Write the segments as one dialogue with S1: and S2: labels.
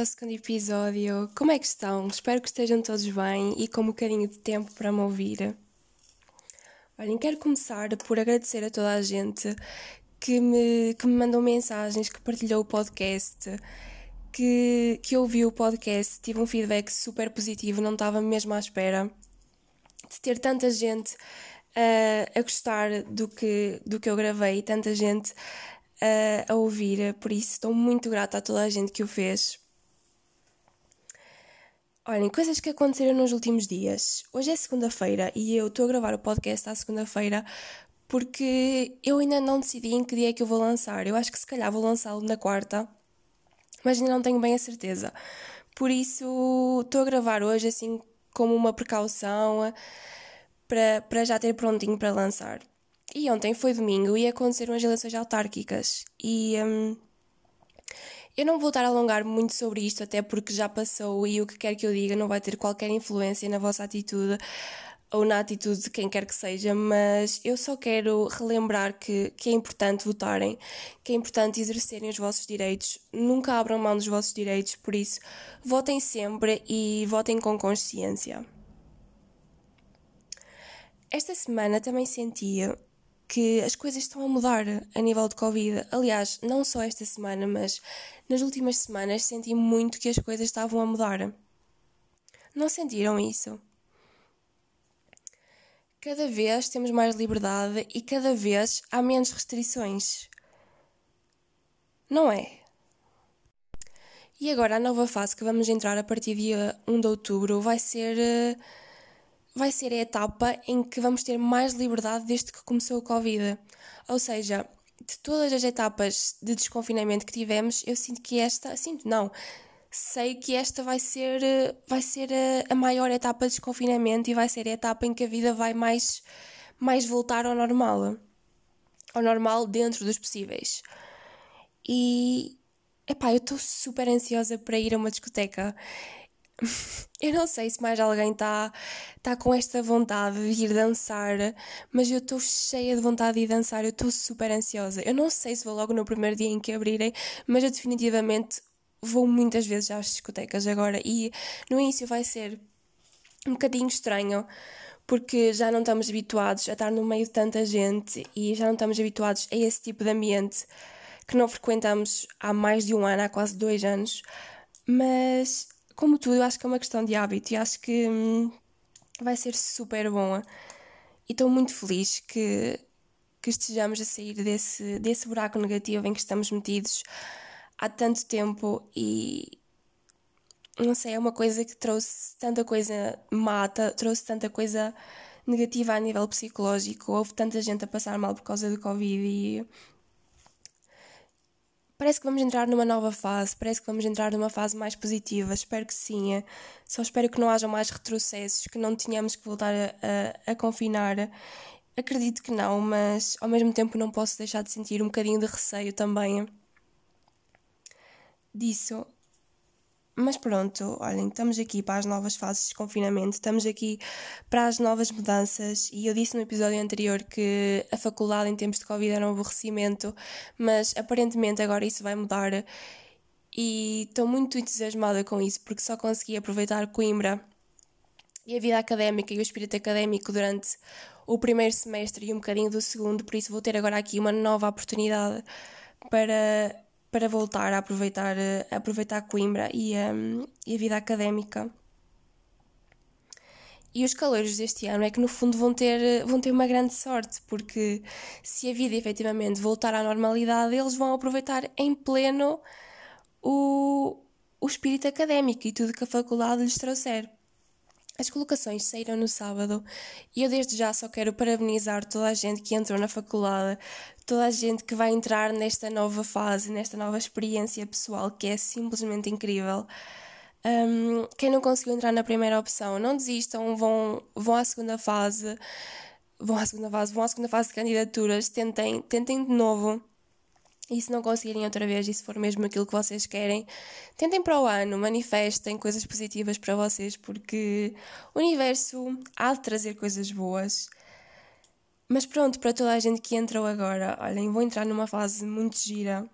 S1: Ao segundo episódio. Como é que estão? Espero que estejam todos bem e com um bocadinho de tempo para me ouvir. Olhem, quero começar por agradecer a toda a gente que me, que me mandou mensagens, que partilhou o podcast, que, que ouviu o podcast. Tive um feedback super positivo, não estava mesmo à espera de ter tanta gente uh, a gostar do que, do que eu gravei, tanta gente a, a ouvir, por isso estou muito grata a toda a gente que o fez. Olhem, coisas que aconteceram nos últimos dias. Hoje é segunda-feira e eu estou a gravar o podcast à segunda-feira porque eu ainda não decidi em que dia é que eu vou lançar. Eu acho que se calhar vou lançá-lo na quarta, mas ainda não tenho bem a certeza. Por isso estou a gravar hoje assim como uma precaução para, para já ter prontinho para lançar. E ontem foi domingo e aconteceram as eleições autárquicas. E hum, eu não vou estar a alongar muito sobre isto, até porque já passou e o que quer que eu diga não vai ter qualquer influência na vossa atitude ou na atitude de quem quer que seja, mas eu só quero relembrar que, que é importante votarem, que é importante exercerem os vossos direitos, nunca abram mão dos vossos direitos, por isso votem sempre e votem com consciência. Esta semana também sentia que as coisas estão a mudar a nível de Covid. Aliás, não só esta semana, mas nas últimas semanas senti muito que as coisas estavam a mudar. Não sentiram isso? Cada vez temos mais liberdade e cada vez há menos restrições. Não é? E agora a nova fase que vamos entrar a partir de dia 1 de outubro vai ser eh, vai ser a etapa em que vamos ter mais liberdade desde que começou o Covid. Ou seja, de todas as etapas de desconfinamento que tivemos, eu sinto que esta, sinto não, sei que esta vai ser, vai ser a, maior etapa de desconfinamento e vai ser a etapa em que a vida vai mais, mais voltar ao normal. Ao normal dentro dos possíveis. E, epá, eu estou super ansiosa para ir a uma discoteca. eu não sei se mais alguém está tá com esta vontade de ir dançar, mas eu estou cheia de vontade de ir dançar, eu estou super ansiosa. Eu não sei se vou logo no primeiro dia em que abrirem, mas eu definitivamente vou muitas vezes às discotecas agora e no início vai ser um bocadinho estranho porque já não estamos habituados a estar no meio de tanta gente e já não estamos habituados a esse tipo de ambiente que não frequentamos há mais de um ano, há quase dois anos. Mas como tudo, eu acho que é uma questão de hábito e acho que hum, vai ser super bom. E estou muito feliz que, que estejamos a sair desse, desse buraco negativo em que estamos metidos há tanto tempo e não sei, é uma coisa que trouxe tanta coisa mata, trouxe tanta coisa negativa a nível psicológico, houve tanta gente a passar mal por causa do Covid e Parece que vamos entrar numa nova fase, parece que vamos entrar numa fase mais positiva. Espero que sim. Só espero que não haja mais retrocessos, que não tenhamos que voltar a, a, a confinar. Acredito que não, mas ao mesmo tempo não posso deixar de sentir um bocadinho de receio também disso. Mas pronto, olhem, estamos aqui para as novas fases de confinamento, estamos aqui para as novas mudanças. E eu disse no episódio anterior que a faculdade em tempos de Covid era um aborrecimento, mas aparentemente agora isso vai mudar. E estou muito entusiasmada com isso porque só consegui aproveitar Coimbra e a vida académica e o espírito académico durante o primeiro semestre e um bocadinho do segundo, por isso vou ter agora aqui uma nova oportunidade para para voltar a aproveitar, a aproveitar Coimbra e a, e a vida académica. E os calores deste ano é que no fundo vão ter, vão ter uma grande sorte, porque se a vida efetivamente voltar à normalidade, eles vão aproveitar em pleno o, o espírito académico e tudo que a faculdade lhes trouxer. As colocações saíram no sábado e eu desde já só quero parabenizar toda a gente que entrou na faculdade, toda a gente que vai entrar nesta nova fase, nesta nova experiência pessoal que é simplesmente incrível. Um, quem não conseguiu entrar na primeira opção, não desistam, vão, vão à segunda fase, vão à segunda fase, vão à segunda fase de candidaturas, tentem, tentem de novo. E se não conseguirem outra vez, e se for mesmo aquilo que vocês querem, tentem para o ano, manifestem coisas positivas para vocês, porque o universo há de trazer coisas boas. Mas pronto, para toda a gente que entrou agora, olhem, vou entrar numa fase muito gira.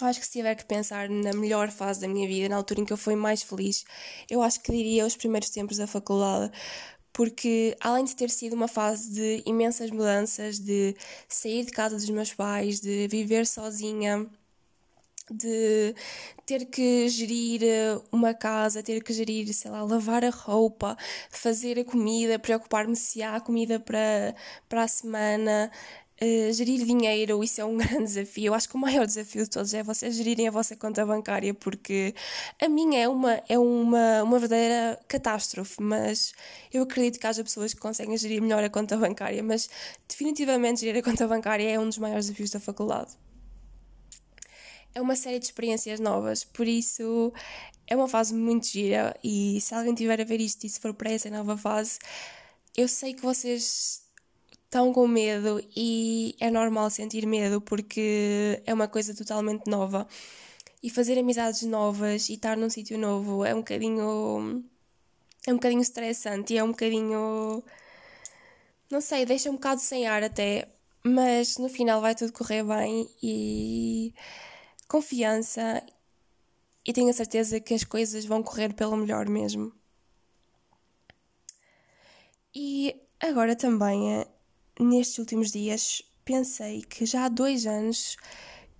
S1: eu acho que se tiver que pensar na melhor fase da minha vida, na altura em que eu fui mais feliz, eu acho que diria os primeiros tempos da faculdade, porque além de ter sido uma fase de imensas mudanças, de sair de casa dos meus pais, de viver sozinha, de ter que gerir eh, uma casa, ter que gerir, sei lá, lavar a roupa, fazer a comida, preocupar-me se há comida para, para a semana, uh, gerir dinheiro, isso é um grande desafio. Eu acho que o maior desafio de todos é vocês gerirem a vossa conta bancária, porque a minha é uma, é uma, uma verdadeira catástrofe, mas eu acredito que haja pessoas que conseguem gerir melhor a conta bancária, mas definitivamente gerir a conta bancária é um dos maiores desafios da faculdade é uma série de experiências novas, por isso é uma fase muito gira. E se alguém tiver a ver isto e se for para essa nova fase, eu sei que vocês estão com medo e é normal sentir medo porque é uma coisa totalmente nova. E fazer amizades novas e estar num sítio novo é um bocadinho. é um bocadinho estressante e é um bocadinho. não sei, deixa um bocado sem ar até, mas no final vai tudo correr bem e confiança e tenho a certeza que as coisas vão correr pelo melhor mesmo. E agora também, nestes últimos dias, pensei que já há dois anos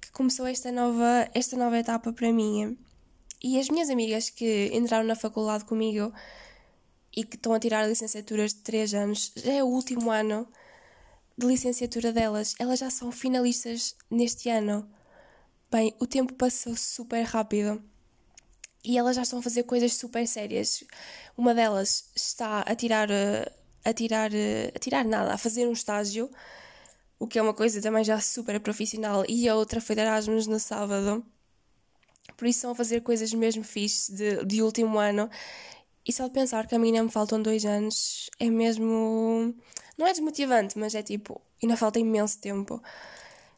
S1: que começou esta nova, esta nova etapa para mim. E as minhas amigas que entraram na faculdade comigo e que estão a tirar licenciaturas de três anos, já é o último ano de licenciatura delas. Elas já são finalistas neste ano. Bem, o tempo passou super rápido e elas já estão a fazer coisas super sérias. Uma delas está a tirar, eh, a tirar, eh, a tirar nada, a fazer um estágio, o que é uma coisa também já super profissional, e a outra foi de Erasmus no sábado. Por isso estão a fazer coisas mesmo fixes de, de último ano. E só de pensar que a mim ainda me faltam dois anos é mesmo. Não é desmotivante, mas é tipo, ainda falta imenso tempo.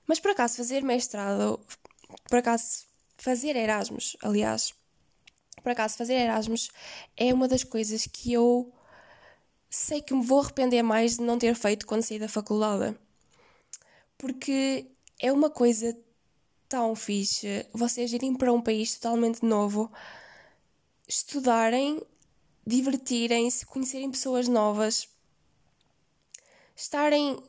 S1: Mas por acaso fazer mestrado por acaso, fazer Erasmus, aliás, por acaso, fazer Erasmus é uma das coisas que eu sei que me vou arrepender mais de não ter feito quando saí da faculdade. Porque é uma coisa tão fixe vocês irem para um país totalmente novo, estudarem, divertirem-se, conhecerem pessoas novas, estarem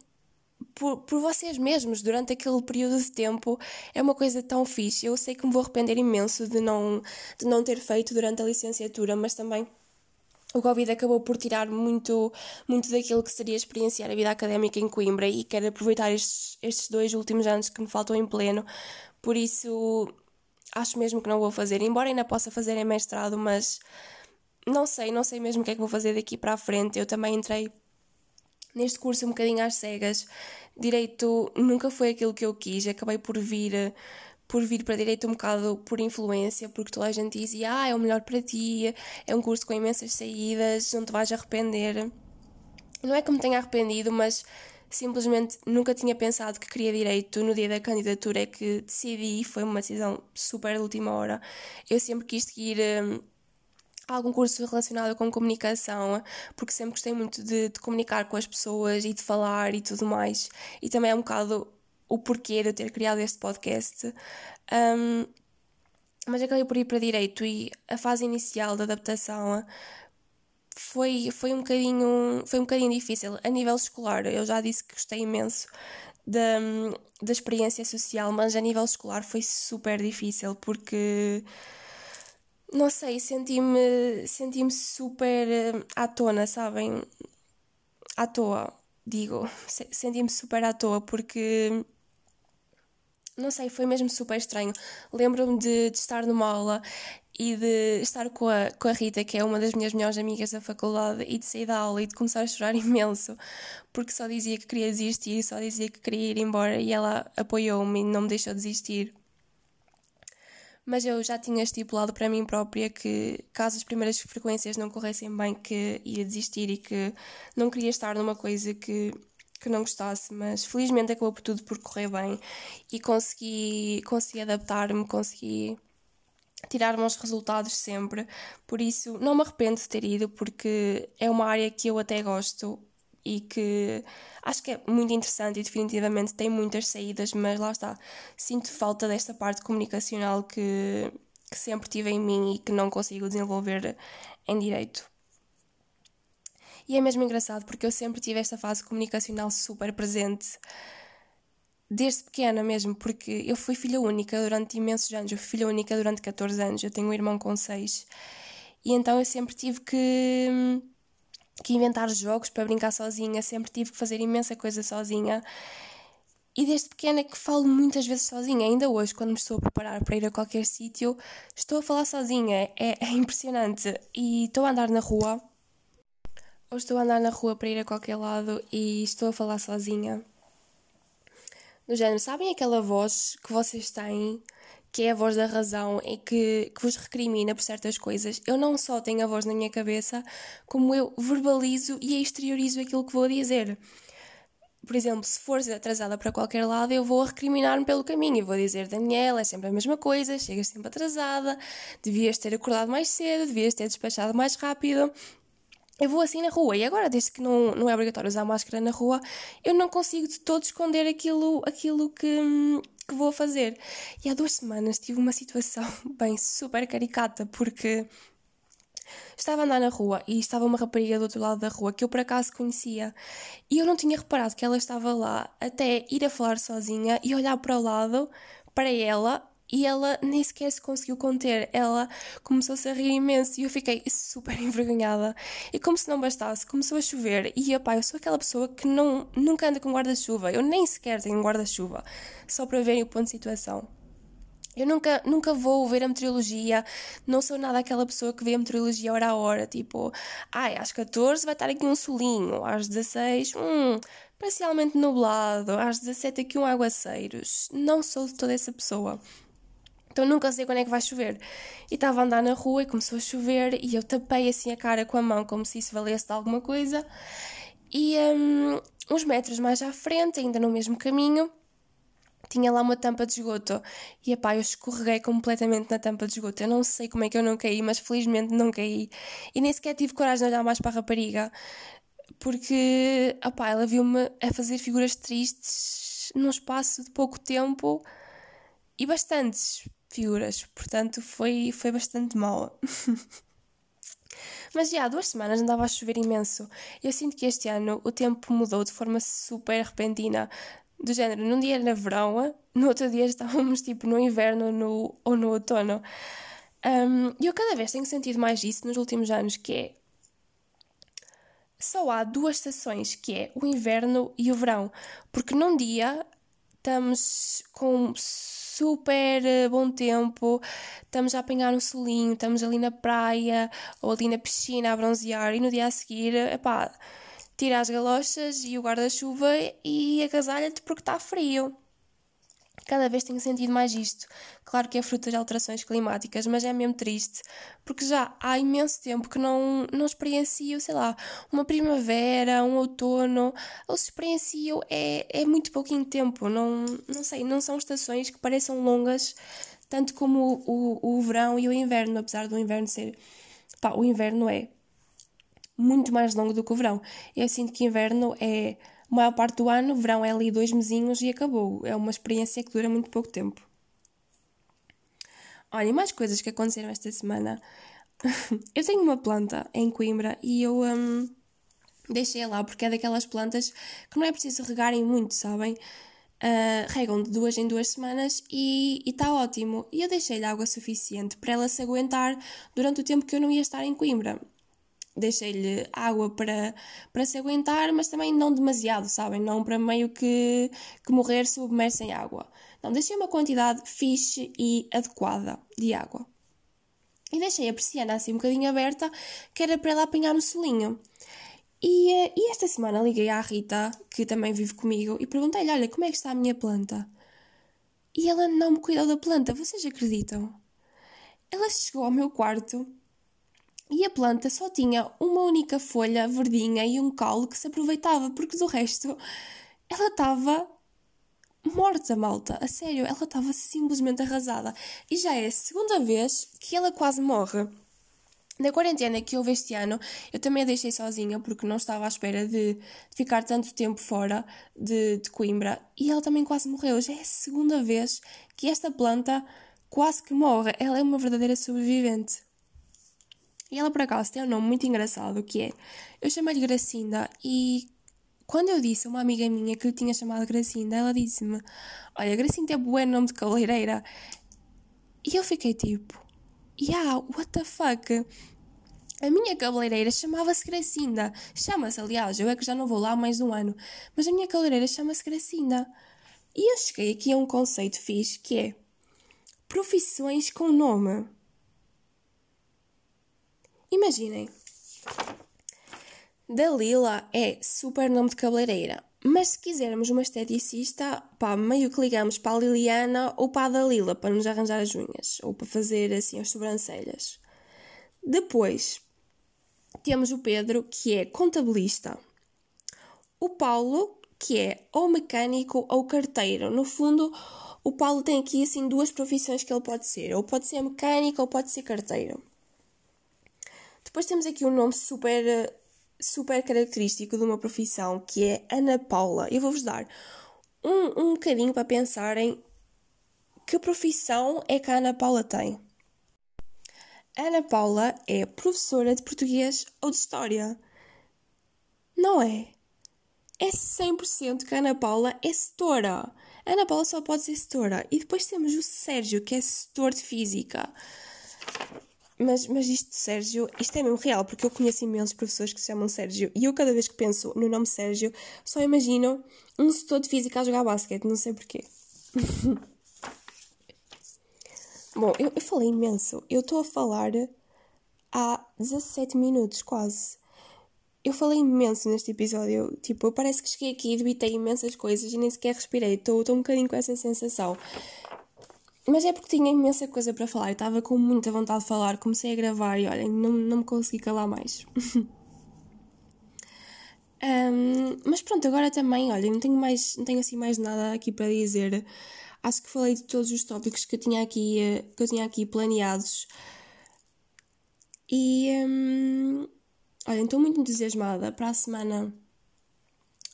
S1: por, por vocês mesmos durante aquele período de tempo é uma coisa tão fixe. Eu sei que me vou arrepender imenso de não, de não ter feito durante a licenciatura, mas também o Covid acabou por tirar muito, muito daquilo que seria experienciar a vida académica em Coimbra e quero aproveitar estes, estes dois últimos anos que me faltam em pleno. Por isso, acho mesmo que não vou fazer, embora ainda possa fazer em mestrado, mas não sei, não sei mesmo o que é que vou fazer daqui para a frente. Eu também entrei neste curso um bocadinho às cegas. Direito nunca foi aquilo que eu quis, acabei por vir por vir para direito um bocado por influência, porque toda a gente dizia, ah, é o melhor para ti, é um curso com imensas saídas, não te vais arrepender. Não é que me tenha arrependido, mas simplesmente nunca tinha pensado que queria direito. No dia da candidatura é que decidi, foi uma decisão super de última hora. Eu sempre quis seguir hum, algum curso relacionado com comunicação, porque sempre gostei muito de, de, comunicar com as pessoas e de falar e tudo mais. E também é um bocado o porquê de eu ter criado este podcast. Um, mas acabei por ir para direito e a fase inicial da adaptação foi, foi, um bocadinho, foi um bocadinho difícil. A nível escolar, eu já disse que gostei imenso da, da experiência social, mas a nível escolar foi super difícil porque não sei, senti-me senti-me super uh, à tona, sabem? À toa, digo. Senti-me super à toa porque não sei, foi mesmo super estranho. Lembro-me de, de, estar numa aula e de estar com a, com a Rita, que é uma das minhas melhores amigas da faculdade, e de sair da aula e de começar a chorar imenso, porque só dizia que queria desistir, só dizia que queria ir embora e ela apoiou-me e não me deixou desistir mas eu já tinha estipulado para mim própria que, caso as primeiras frequências não corressem bem, que ia desistir e que não queria estar numa coisa que, que não gostasse, mas felizmente acabou por tudo por correr bem e consegui, consegui adaptar-me, consegui tirar bons resultados sempre, por isso não me arrependo de ter ido, porque é uma área que eu até gosto e que acho que é muito interessante e definitivamente tem muitas saídas, mas lá está, sinto falta desta parte comunicacional que, que sempre tive em mim e que não consigo desenvolver em direito. E é mesmo engraçado porque eu sempre tive esta fase comunicacional super presente, desde pequena mesmo, porque eu fui filha única durante imensos anos. Eu fui filha única durante 14 anos, eu tenho um irmão com 6. E então eu sempre tive que que inventar jogos para brincar sozinha, sempre tive que fazer imensa coisa sozinha. E desde pequena que falo muitas vezes sozinha, ainda hoje, quando me estou a preparar para ir a qualquer sítio, estou a falar sozinha, é, é impressionante. E estou a andar na rua, ou estou a andar na rua para ir a qualquer lado e estou a falar sozinha. Do género, sabem aquela voz que vocês têm que é a voz da razão e que, que vos recrimina por certas coisas, eu não só tenho a voz na minha cabeça, como eu verbalizo e exteriorizo aquilo que vou dizer. Por exemplo, se fores atrasada para qualquer lado, eu vou recriminar-me pelo caminho e vou dizer: Daniela, é sempre a mesma coisa, chegas sempre atrasada, devias ter acordado mais cedo, devias ter despachado mais rápido. Eu vou assim na rua e agora, desde que não, não é obrigatório usar máscara na rua, eu não consigo de todo esconder aquilo, aquilo que, que vou fazer. E há duas semanas tive uma situação bem super caricata, porque estava a andar na rua e estava uma rapariga do outro lado da rua que eu por acaso conhecia e eu não tinha reparado que ela estava lá até ir a falar sozinha e olhar para o lado para ela e ela nem sequer se conseguiu conter. Ela começou-se a rir imenso e eu fiquei super envergonhada. E como se não bastasse, começou a chover. E pá, eu sou aquela pessoa que não, nunca anda com guarda-chuva. Eu nem sequer tenho guarda-chuva. Só para verem o ponto de situação. Eu nunca, nunca vou ver a meteorologia, não sou nada aquela pessoa que vê a meteorologia hora a hora, tipo, ai, às 14 vai estar aqui um solinho, às 16, hum, parcialmente nublado, às 17 aqui um aguaceiros. Não sou toda essa pessoa. Então nunca sei quando é que vai chover. E estava a andar na rua e começou a chover e eu tapei assim a cara com a mão como se isso valesse de alguma coisa. E um, uns metros mais à frente, ainda no mesmo caminho, tinha lá uma tampa de esgoto. E epá, eu escorreguei completamente na tampa de esgoto. Eu não sei como é que eu não caí, mas felizmente não caí. E nem sequer tive coragem de olhar mais para a rapariga, porque epá, ela viu-me a fazer figuras tristes num espaço de pouco tempo e bastantes figuras, portanto foi, foi bastante mal. Mas já há duas semanas andava a chover imenso. Eu sinto que este ano o tempo mudou de forma super repentina. Do género, num dia era verão, no outro dia estávamos tipo no inverno no, ou no outono. Um, eu cada vez tenho sentido mais isso nos últimos anos, que é só há duas estações, que é o inverno e o verão. Porque num dia estamos com super eh, bom tempo, estamos a apanhar um solinho, estamos ali na praia ou ali na piscina a bronzear e no dia a seguir, epá, tira as galochas e o guarda-chuva e agasalha-te porque está frio. Cada vez tenho sentido mais isto. Claro que é fruto das alterações climáticas, mas é mesmo triste, porque já há imenso tempo que não, não experiencio, sei lá, uma primavera, um outono. Ou se experiencio é, é muito pouquinho tempo. Não, não sei, não são estações que pareçam longas, tanto como o, o, o verão e o inverno, apesar do inverno ser. Pá, o inverno é muito mais longo do que o verão. Eu sinto que inverno é a maior parte do ano, verão é ali dois mesinhos e acabou. É uma experiência que dura muito pouco tempo. Olha, mais coisas que aconteceram esta semana. eu tenho uma planta em Coimbra e eu um, deixei lá porque é daquelas plantas que não é preciso regarem muito, sabem? Uh, regam de duas em duas semanas e está ótimo. E eu deixei-lhe água suficiente para ela se aguentar durante o tempo que eu não ia estar em Coimbra deixei-lhe água para, para se aguentar, mas também não demasiado, sabem? Não para meio que, que morrer submerso em água. Não, deixei uma quantidade fixe e adequada de água. E deixei a persiana assim um bocadinho aberta, que era para ela apanhar no solinho. E, eh, e esta semana liguei à Rita, que também vive comigo, e perguntei-lhe: Olha, como é que está a minha planta? E ela não me cuidou da planta, vocês acreditam? Ela chegou ao meu quarto e a planta só tinha uma única folha verdinha e um caule que se aproveitava, porque do resto ela estava morta, malta. A sério, ela estava simplesmente arrasada. E já é a segunda vez que ela quase morre. Na quarentena que houve este ano, eu também a deixei sozinha porque não estava à espera de, ficar tanto tempo fora de, de, Coimbra e ela também quase morreu. Já é a segunda vez que esta planta quase que morre. Ela é uma verdadeira sobrevivente. E ela, por acaso, tem um nome muito engraçado que é. Eu chamei-lhe Gracinda e quando eu disse a uma amiga minha que lhe tinha chamado Gracinda, ela disse-me: Olha, Gracinda é bom nome de cabeleireira. E eu fiquei tipo: Yeah, what the fuck? A minha cabeleireira chamava-se Gracinda. Chama-se, aliás, eu é que já não vou lá há mais de um ano. Mas a minha cabeleireira chama-se Gracinda. E eu cheguei aqui a um conceito fixe que é profissões com nome. Imaginem. Dalila é super nome de cabeleireira. Mas se quisermos uma esteticista, pá, meio que ligamos para a Liliana ou para a Dalila para nos arranjar as unhas ou para fazer assim as sobrancelhas. Depois temos o Pedro, que é contabilista. O Paulo, que é ou mecânico ou carteiro. No fundo, o Paulo tem aqui assim duas profissões que ele pode ser, ou pode ser mecânico ou pode ser carteiro. Depois temos aqui um nome super super característico de uma profissão que é Ana Paula. Eu vou-vos dar um, um bocadinho para pensarem que profissão é que a Ana Paula tem. Ana Paula é professora de português ou de história. Não é? É 100% que a Ana Paula é setora. A Ana Paula só pode ser setora. E depois temos o Sérgio, que é setor de física. Mas, mas isto, Sérgio, isto é mesmo real, porque eu conheço imensos professores que se chamam Sérgio e eu, cada vez que penso no nome Sérgio, só imagino um setor de física a jogar basquete, não sei porquê. Bom, eu, eu falei imenso. Eu estou a falar há 17 minutos, quase. Eu falei imenso neste episódio. Tipo, parece que cheguei aqui e debitei imensas coisas e nem sequer respirei. Estou um bocadinho com essa sensação. Mas é porque tinha imensa coisa para falar, estava com muita vontade de falar, comecei a gravar e olhem, não, não me consegui calar mais. um, mas pronto, agora também, olhem, não tenho mais, não tenho assim mais nada aqui para dizer. Acho que falei de todos os tópicos que eu tinha aqui, eh, que eu tinha aqui planeados. E um, olhem, estou muito entusiasmada. Para a semana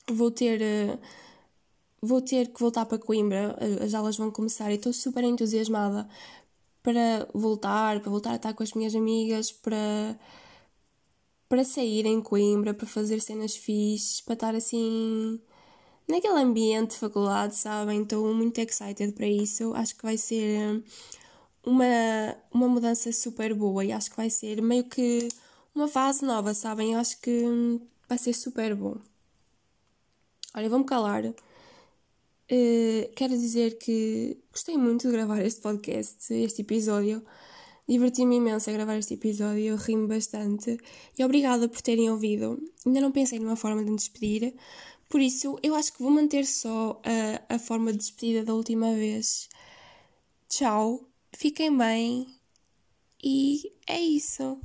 S1: vou ter. Uh, vou ter que voltar para Coimbra, as aulas vão começar e estou super entusiasmada para voltar, para voltar a estar com as minhas amigas, para, para sair em Coimbra, para fazer cenas fixes, para estar assim naquele ambiente de faculdade, sabem? Estou muito excited para isso. Acho que vai ser uma, uma mudança super boa e acho que vai ser meio que uma fase nova, sabem? Acho que vai ser super bom. Olha, vou-me calar. Uh, quero dizer que gostei muito de gravar este podcast, este episódio. Diverti-me imenso a gravar este episódio, ri-me bastante. E obrigada por terem ouvido. Ainda não pensei numa forma de me despedir, por isso eu acho que vou manter só a, a forma de despedida da última vez. Tchau, fiquem bem e é isso.